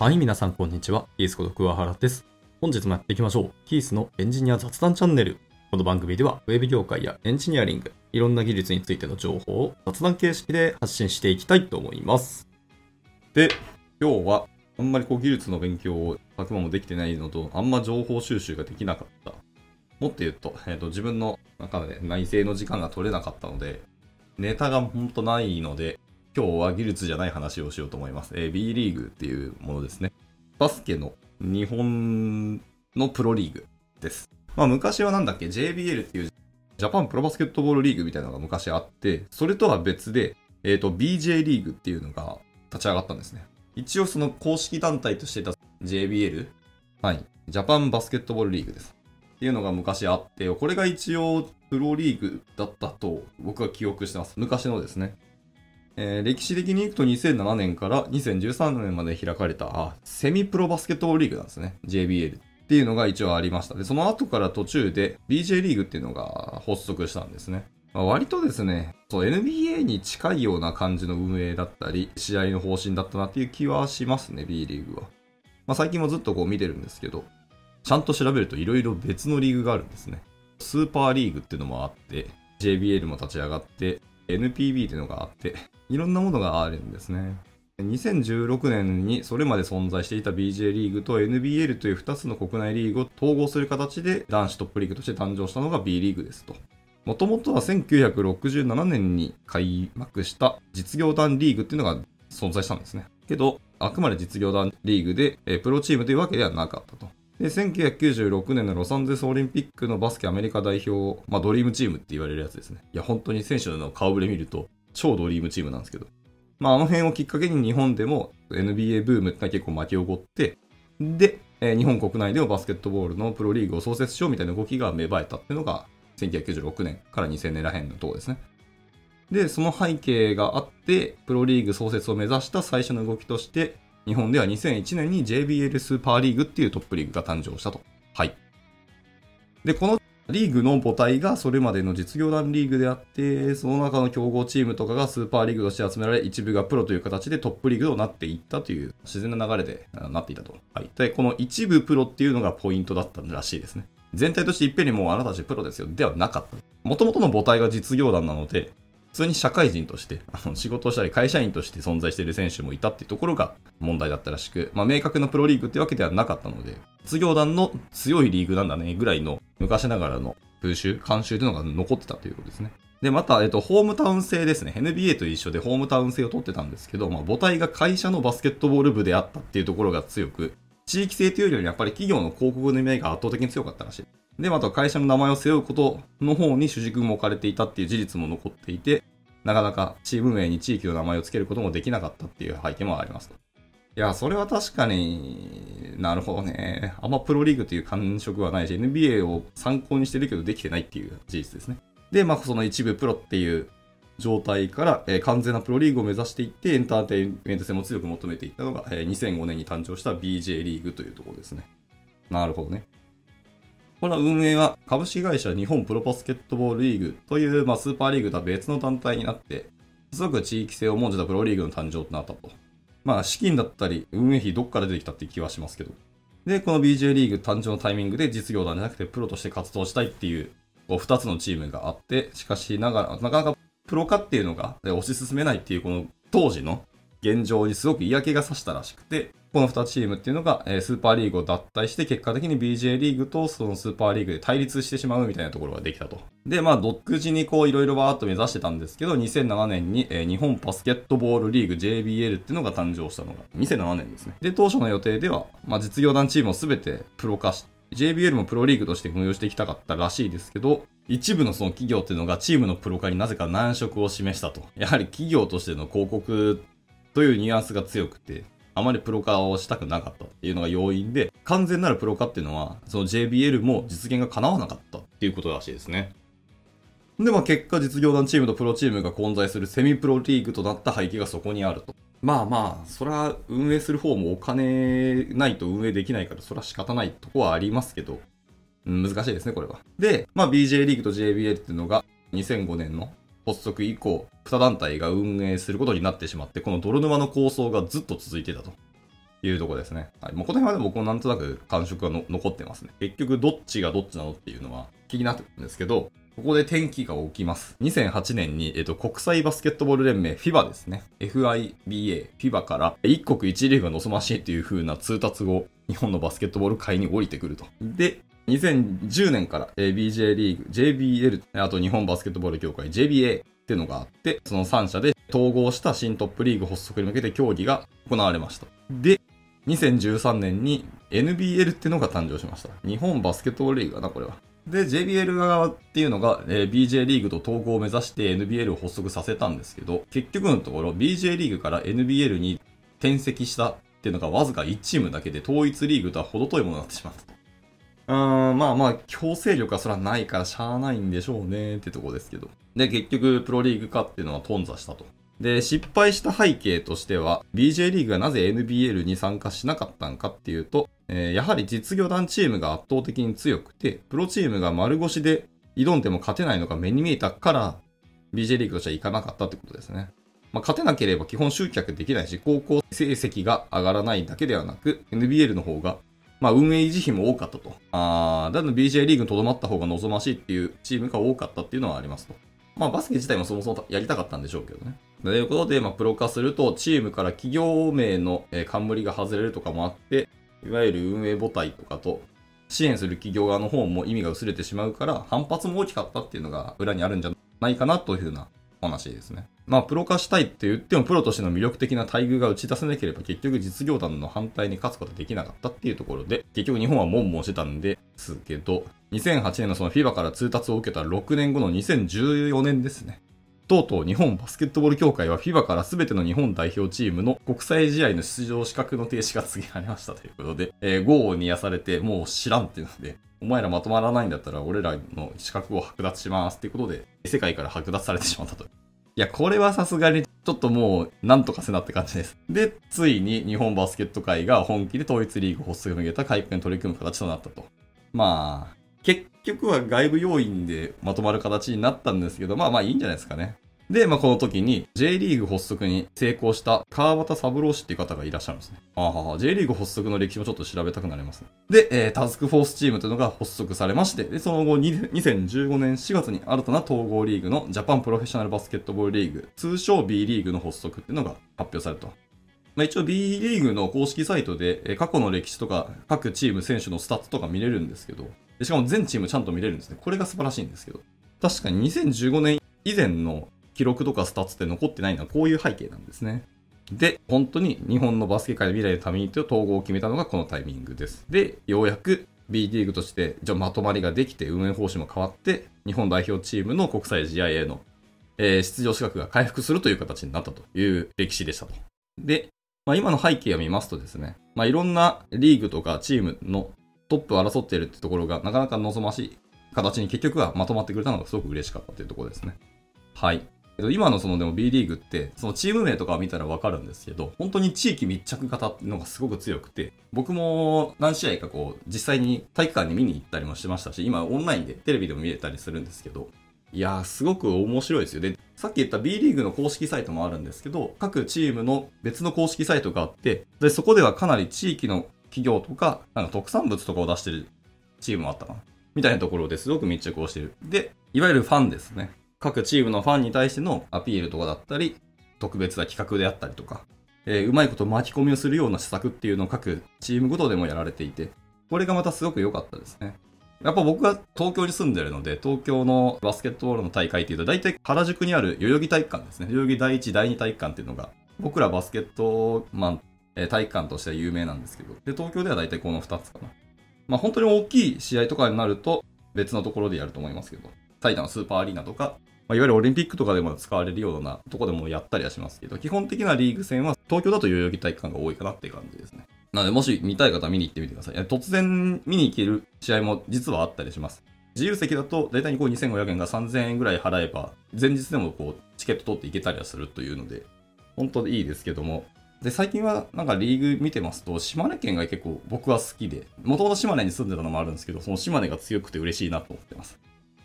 はい、皆さんこんにちは。キースこと桑原です。本日もやっていきましょう。キースのエンジニア雑談チャンネル。この番組では、ウェブ業界やエンジニアリング、いろんな技術についての情報を雑談形式で発信していきたいと思います。で、今日は、あんまりこう技術の勉強を昨晩もできてないのと、あんま情報収集ができなかった。もっと言うと、えっ、と、自分の中で内政の時間が取れなかったので、ネタがほんとないので、今日は技術じゃない話をしようと思います。えー B リーグっていうものですね。バスケの日本のプロリーグです。まあ昔はなんだっけ？JBL っていうジャパンプロバスケットボールリーグみたいなのが昔あって、それとは別で、えっ、と BJ リーグっていうのが立ち上がったんですね。一応その公式団体としてた JBL、はい、ジャパンバスケットボールリーグです。っていうのが昔あって、これが一応プロリーグだったと僕は記憶してます。昔のですね。えー歴史的に行くと2007年から2013年まで開かれたあセミプロバスケットリーグなんですね。JBL っていうのが一応ありました。で、その後から途中で BJ リーグっていうのが発足したんですね。まあ割とですね、NBA に近いような感じの運営だったり、試合の方針だったなっていう気はしますね、B リーグは。まあ最近もずっとこう見てるんですけど、ちゃんと調べると色々別のリーグがあるんですね。スーパーリーグっていうのもあって、JBL も立ち上がって、NPB っていうのがあって、いろんなものがあるんですね。2016年にそれまで存在していた BJ リーグと NBL という2つの国内リーグを統合する形で男子トップリーグとして誕生したのが B リーグですと。もともとは1967年に開幕した実業団リーグっていうのが存在したんですね。けど、あくまで実業団リーグで、プロチームというわけではなかったと。で、1996年のロサンゼルスオリンピックのバスケアメリカ代表、まあドリームチームって言われるやつですね。いや、本当に選手の顔ぶれ見ると、超ドリームチームなんですけど。まああの辺をきっかけに日本でも NBA ブームってのは結構巻き起こって、で、えー日本国内でもバスケットボールのプロリーグを創設しようみたいな動きが芽生えたっていうのが、1996年から2000年らへんのとこですね。で、その背景があって、プロリーグ創設を目指した最初の動きとして、日本では2001年に JBL スーパーリーグっていうトップリーグが誕生したと。はい。で、このリーグの母体がそれまでの実業団リーグであって、その中の競合チームとかがスーパーリーグとして集められ、一部がプロという形でトップリーグとなっていったという自然な流れでなっていたと。はい。で、この一部プロっていうのがポイントだったらしいですね。全体としていっぺんにもうあなたたちプロですよではなかった。元々の母体が実業団なので、普通に社会人として、あの仕事をしたり会社員として存在している選手もいたっていうところが問題だったらしく、まあ明確なプロリーグってわけではなかったので、実業団の強いリーグなんだねぐらいの昔ながらの風習、慣習というのが残ってたということですね。で、また、えっと、ホームタウン制ですね。NBA と一緒でホームタウン制を取ってたんですけど、まあ母体が会社のバスケットボール部であったっていうところが強く、地域性というよりもやっぱり企業の広告の意味合いが圧倒的に強かったらしい。で、また会社の名前を背負うことの方に主軸も置かれていたっていう事実も残っていて、なかなかチーム名に地域の名前を付けることもできなかったっていう背景もあります。いや、それは確かになるほどね。あんまプロリーグという感触はないし、NBA を参考にしてるけどできてないっていう事実ですね。で、まあ、その一部プロっていう状態から、えー完全なプロリーグを目指していって、エンターテインメント性も強く求めていったのが、えー2005年に誕生した BJ リーグというところですね。なるほどね。この運営は株式会社日本プロバスケットボールリーグという、まあ、スーパーリーグとは別の団体になって、すごく地域性を重んじたプロリーグの誕生となったと。まあ、資金だったり、運営費どっから出てきたって気はしますけど。で、この BJ リーグ誕生のタイミングで実業団じゃなくてプロとして活動したいっていう、こう二つのチームがあって、しかしながら、なかなかプロ化っていうのが推し進めないっていうこの当時の現状にすごく嫌気がさしたらしくて、この2チームっていうのが、えースーパーリーグを脱退して、結果的に BJ リーグとそのスーパーリーグで対立してしまうみたいなところができたと。で、まあ、独自にこう、いろいろバーっと目指してたんですけど、2007年に、えー日本バスケットボールリーグ JBL っていうのが誕生したのが、2007年ですね。で、当初の予定では、まあ、実業団チームをすべてプロ化し、JBL もプロリーグとして運用していきたかったらしいですけど、一部のその企業っていうのがチームのプロ化になぜか難色を示したと。やはり企業としての広告というニュアンスが強くて、あまりプロ化をしたくなかったっていうのが要因で、完全なるプロ化っていうのは、その JBL も実現が叶わなかったっていうことらしいですね。で、まあ結果実業団チームとプロチームが混在するセミプロリーグとなった背景がそこにあると。まあまあ、それは運営する方もお金ないと運営できないから、それは仕方ないとこはありますけど、難しいですね、これは。で、まあ BJ リーグと JBL っていうのが2005年の発足以降、2団体が運営することになってしまって、この泥沼の構想がずっと続いてたと。いうとこですね。はい。まあ、この辺はで僕もなんとなく感触が残ってますね。結局どっちがどっちなのっていうのは気になってるんですけど、ここで転機が起きます。2008年に、えっと、国際バスケットボール連盟 FIBA ですね。FIBA、FIBA から一国一リーグが望ましいっていう風な通達後、日本のバスケットボール界に降りてくると。で、2010年から BJ リーグ、JBL、あと日本バスケットボール協会 JBA っていうのがあって、その3社で統合した新トップリーグ発足に向けて協議が行われました。で、2013年に NBL っていうのが誕生しました。日本バスケットボールリーグかな、これは。で、JBL 側っていうのが、えー、BJ リーグと統合を目指して NBL を発足させたんですけど、結局のところ BJ リーグから NBL に転籍したっていうのがわずか1チームだけで統一リーグとは程遠いものになってしまったと。うん、まあまあ、強制力はそれはないからしゃあないんでしょうねってとこですけど。で、結局、プロリーグ化っていうのは頓挫したと。で、失敗した背景としては、BJ リーグがなぜ NBL に参加しなかったんかっていうと、えー、やはり実業団チームが圧倒的に強くて、プロチームが丸腰で挑んでも勝てないのが目に見えたから、BJ リーグとしては行かなかったってことですね。まあ、勝てなければ基本集客できないし、高校成績が上がらないだけではなく、NBL の方がまあ、運営維持費も多かったと。ああ、だの BJ リーグに留まった方が望ましいっていうチームが多かったっていうのはありますと。まあ、バスケ自体もそもそもやりたかったんでしょうけどね。ということで、まあ、プロ化すると、チームから企業名の、冠が外れるとかもあって、いわゆる運営母体とかと、支援する企業側の方も意味が薄れてしまうから、反発も大きかったっていうのが裏にあるんじゃないかなというふうな話ですね。まあ、プロ化したいって言っても、プロとしての魅力的な待遇が打ち出せなければ、結局実業団の反対に勝つことができなかったっていうところで、結局日本は悶々してたんですけど、2008年のその FIBA から通達を受けた6年後の2014年ですね。とうとう日本バスケットボール協会は FIBA から全ての日本代表チームの国際試合の出場資格の停止が告げられましたということで、えー、豪に癒されて、もう知らんっていうので、お前らまとまらないんだったら俺らの資格を剥奪しますっていうことで、世界から剥奪されてしまったと。いや、これはさすがにちょっともう、なんとかせなって感じです。で、ついに日本バスケット界が本気で統一リーグ発足に向けた改革に取り組む形となったと。まあ、結局は外部要因でまとまる形になったんですけど、まあまあいいんじゃないですかね。で、まあ、この時に J リーグ発足に成功した川端三郎氏っていう方がいらっしゃるんですね。ああ、J リーグ発足の歴史もちょっと調べたくなりますね。で、えー、タスクフォースチームというのが発足されまして、で、その後2015年4月に新たな統合リーグのジャパンプロフェッショナルバスケットボールリーグ、通称 B リーグの発足っていうのが発表されたと。まあ、一応 B リーグの公式サイトで、え過去の歴史とか各チーム選手のスタッツとか見れるんですけど、しかも全チームちゃんと見れるんですね。これが素晴らしいんですけど。確かに2015年以前の記録とかスタッツって残ってないのはこういう背景なんですね。で、本当に日本のバスケ界の未来のためにという統合を決めたのがこのタイミングです。で、ようやく B リーグとしてじゃまとまりができて運営方針も変わって日本代表チームの国際試合への、え、出場資格が回復するという形になったという歴史でしたと。で、まあ、今の背景を見ますとですね、まあ、いろんなリーグとかチームのトップを争っているってところがなかなか望ましい形に結局はまとまってくれたのがすごく嬉しかったというところですね。はい。今のそのでも B リーグって、そのチーム名とかを見たらわかるんですけど、本当に地域密着型っていうのがすごく強くて、僕も何試合かこう、実際に体育館に見に行ったりもしてましたし、今オンラインでテレビでも見れたりするんですけど、いやー、すごく面白いですよ。で、さっき言った B リーグの公式サイトもあるんですけど、各チームの別の公式サイトがあって、で、そこではかなり地域の企業とか、なんか特産物とかを出してるチームもあったかな。みたいなところですごく密着をしてる。で、いわゆるファンですね。各チームのファンに対してのアピールとかだったり、特別な企画であったりとか、えー、うまいこと巻き込みをするような施策っていうのを各チームごとでもやられていて、これがまたすごく良かったですね。やっぱ僕は東京に住んでるので、東京のバスケットボールの大会っていうと、大体原宿にある代々木体育館ですね。代々木第一、第二体育館っていうのが、僕らバスケットマン、えー、体育館としては有名なんですけど、で、東京では大体この2つかな。まあ本当に大きい試合とかになると、別のところでやると思いますけど、埼玉スーパーアリーナとか、まあ、いわゆるオリンピックとかでも使われるようなとこでもやったりはしますけど、基本的なリーグ戦は東京だと代々木体育館が多いかなっていう感じですね。なので、もし見たい方は見に行ってみてください。突然見に行ける試合も実はあったりします。自由席だと、だいたいこう2500円が3000円ぐらい払えば、前日でもこう、チケット取っていけたりはするというので、本当にいいですけども、で、最近はなんかリーグ見てますと、島根県が結構僕は好きで、もともと島根に住んでたのもあるんですけど、その島根が強くて嬉しいなと思ってます。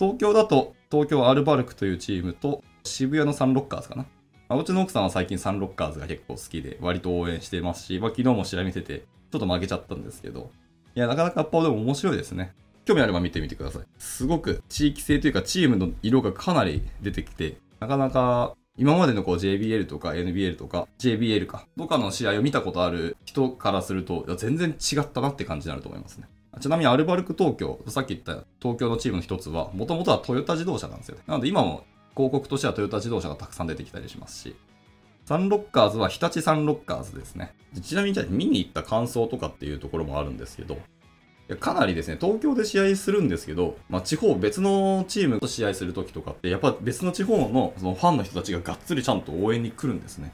東京だと、東京アルバルクというチームと、渋谷のサンロッカーズかなまあ、うちの奥さんは最近サンロッカーズが結構好きで、割と応援してますし、まあ、昨日も試合見てて、ちょっと負けちゃったんですけど、いや、なかなかやっぱでも面白いですね。興味あれば見てみてください。すごく地域性というかチームの色がかなり出てきて、なかなか今までのこう JBL とか NBL とか JBL かとかの試合を見たことある人からすると、全然違ったなって感じになると思いますね。ちなみにアルバルク東京、さっき言った東京のチームの一つは、もともとはトヨタ自動車なんですよ。なので今も広告としてはトヨタ自動車がたくさん出てきたりしますし、サンロッカーズは日立サンロッカーズですね。ちなみにじゃあ見に行った感想とかっていうところもあるんですけど、かなりですね、東京で試合するんですけど、まあ、地方、別のチームと試合するときとかって、やっぱ別の地方のそのファンの人たちががっつりちゃんと応援に来るんですね。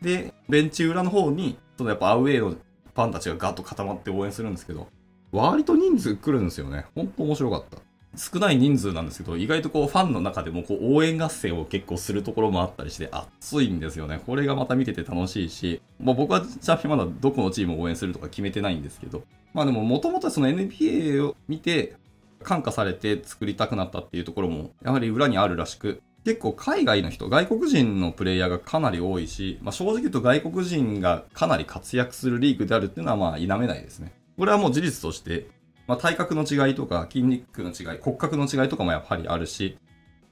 で、ベンチ裏の方に、そのやっぱアウェイのファンたちがガッと固まって応援するんですけど、割と人数来るんですよね。ほんと面白かった。少ない人数なんですけど、意外とこうファンの中でもこう応援合戦を結構するところもあったりして熱いんですよね。これがまた見てて楽しいし、まあ、僕はちなみにまだどこのチームを応援するとか決めてないんですけど、まあでももともとその NBA を見て感化されて作りたくなったっていうところもやはり裏にあるらしく、結構海外の人、外国人のプレイヤーがかなり多いし、まあ、正直言うと外国人がかなり活躍するリーグであるっていうのはまあ否めないですね。これはもう事実としてまあ、体格の違いとか筋肉の違い、骨格の違いとかもやっぱりあるし、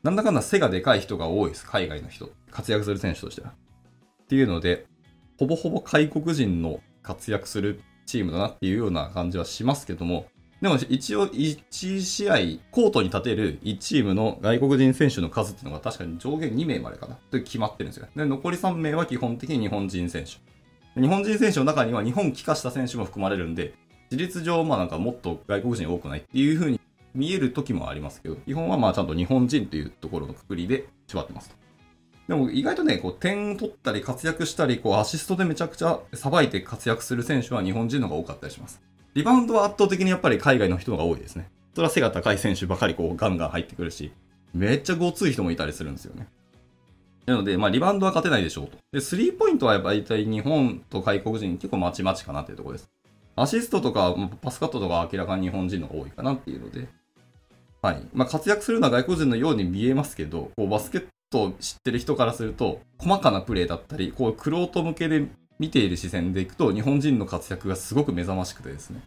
なんだかんだ背がでかい人が多いです、海外の人。活躍する選手としては。っていうので、ほぼほぼ外国人の活躍するチームだなっていうような感じはしますけども、でも一応1試合、コートに立てる1チームの外国人選手の数っていうのが確かに上限2名までかなって決まってるんですよ。で、残り3名は基本的に日本人選手。日本人選手の中には日本帰化した選手も含まれるんで、事実上、まあなんかもっと外国人多くないっていう風に見える時もありますけど、基本はまあちゃんと日本人というところのくくりで縛ってますと。でも意外とね、こう点取ったり活躍したり、こうアシストでめちゃくちゃさばいて活躍する選手は日本人の方が多かったりします。リバウンドは圧倒的にやっぱり海外の人が多いですね。それは背が高い選手ばかりこうガンガン入ってくるし、めっちゃごつい人もいたりするんですよね。なので、まあリバウンドは勝てないでしょうと。で、スリーポイントはやっぱり大体日本と外国人結構まちまちかなっていうところです。アシストとかパスカットとか明らかに日本人の方が多いかなっていうので、はい。まあ、活躍するのは外国人のように見えますけど、こうバスケットを知ってる人からすると、細かなプレーだったり、こう、クロート向けで見ている視線でいくと、日本人の活躍がすごく目覚ましくてですね。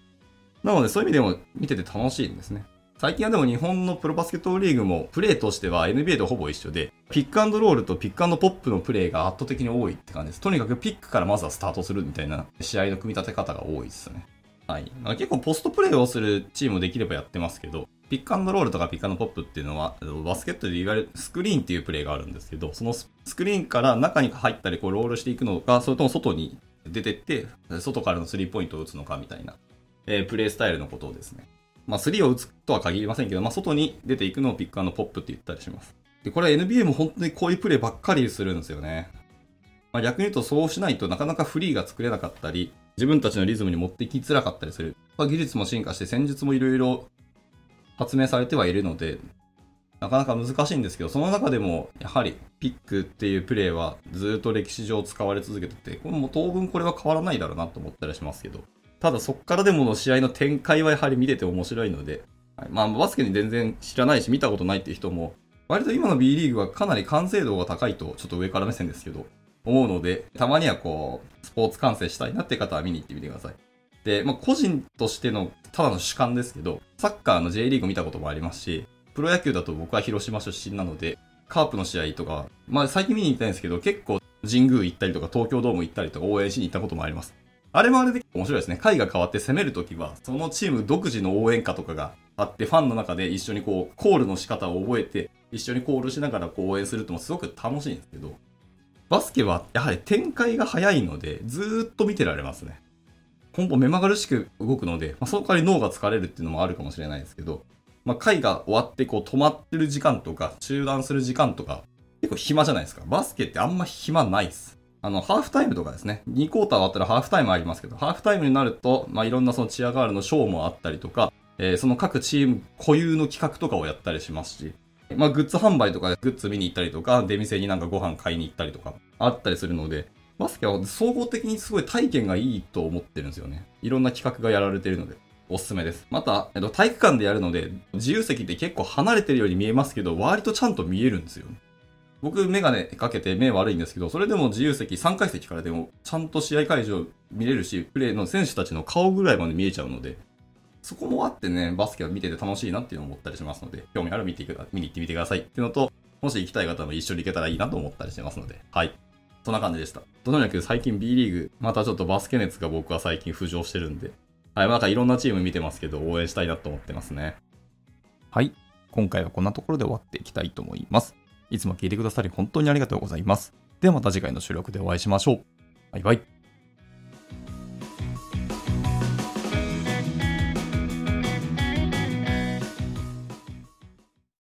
なので、そういう意味でも見てて楽しいんですね。最近はでも日本のプロバスケットリーグもプレーとしては NBA とほぼ一緒で、ピックアンドロールとピックアンドポップのプレーが圧倒的に多いって感じです。とにかくピックからまずはスタートするみたいな試合の組み立て方が多いですね。はい。結構ポストプレーをするチームできればやってますけど、ピックアンドロールとかピックアンドポップっていうのは、バスケットでいわゆるスクリーンっていうプレーがあるんですけど、そのスクリーンから中に入ったりこうロールしていくのか、それとも外に出てって、外からのスリーポイントを打つのかみたいな、えー、プレースタイルのことをですね。まあ、スリーを打つとは限りませんけど、まあ、外に出ていくのをピックアンドポップって言ったりします。で、これは NBA も本当にこういうプレーばっかりするんですよね。まあ、逆に言うとそうしないとなかなかフリーが作れなかったり、自分たちのリズムに持っていきづらかったりする。まあ、技術も進化して戦術もいろいろ発明されてはいるので、なかなか難しいんですけど、その中でも、やはり、ピックっていうプレーはずっと歴史上使われ続けてて、これも当分これは変わらないだろうなと思ったりしますけど、ただそっからでもの試合の展開はやはり見てて面白いので、はい、まあバスケに全然知らないし見たことないっていう人も、割と今の B リーグはかなり完成度が高いと、ちょっと上から目線ですけど、思うので、たまにはこう、スポーツ観戦したいなって方は見に行ってみてください。で、まあ個人としてのただの主観ですけど、サッカーの J リーグ見たこともありますし、プロ野球だと僕は広島出身なので、カープの試合とか、まあ最近見に行ったんですけど、結構神宮行ったりとか東京ドーム行ったりとか応援しに行ったこともあります。あれもあれで面白いですね。回が変わって攻めるときは、そのチーム独自の応援歌とかがあって、ファンの中で一緒にこう、コールの仕方を覚えて、一緒にコールしながらこう応援するってもすごく楽しいんですけど、バスケはやはり展開が早いので、ずーっと見てられますね。根本目まぐるしく動くので、まあ、その代わり脳が疲れるっていうのもあるかもしれないですけど、まあ、回が終わってこう止まってる時間とか、中断する時間とか、結構暇じゃないですか。バスケってあんま暇ないっす。あの、ハーフタイムとかですね。2クォーター終わったらハーフタイムありますけど、ハーフタイムになると、まあ、いろんなそのチアガールのショーもあったりとか、えー、その各チーム固有の企画とかをやったりしますし、まあ、グッズ販売とかでグッズ見に行ったりとか、出店になんかご飯買いに行ったりとか、あったりするので、バスケは総合的にすごい体験がいいと思ってるんですよね。いろんな企画がやられてるので。おすすめです。また、えっと、体育館でやるので、自由席って結構離れてるように見えますけど、割とちゃんと見えるんですよね。僕メガネかけて目悪いんですけど、それでも自由席、3階席からでもちゃんと試合会場見れるし、プレーの選手たちの顔ぐらいまで見えちゃうので、そこもあってね、バスケを見てて楽しいなっていうのを思ったりしますので、興味ある見ていく見に行ってみてくださいっていうのと、もし行きたい方も一緒に行けたらいいなと思ったりしてますので、はい。そんな感じでした。とにかく最近 B リーグ、またちょっとバスケ熱が僕は最近浮上してるんで、はい、なんかいろんなチーム見てますけど、応援したいなと思ってますね。はい。今回はこんなところで終わっていきたいと思います。いつも聞いてくださり本当にありがとうございます。ではまた次回の収録でお会いしましょう。バイバイ。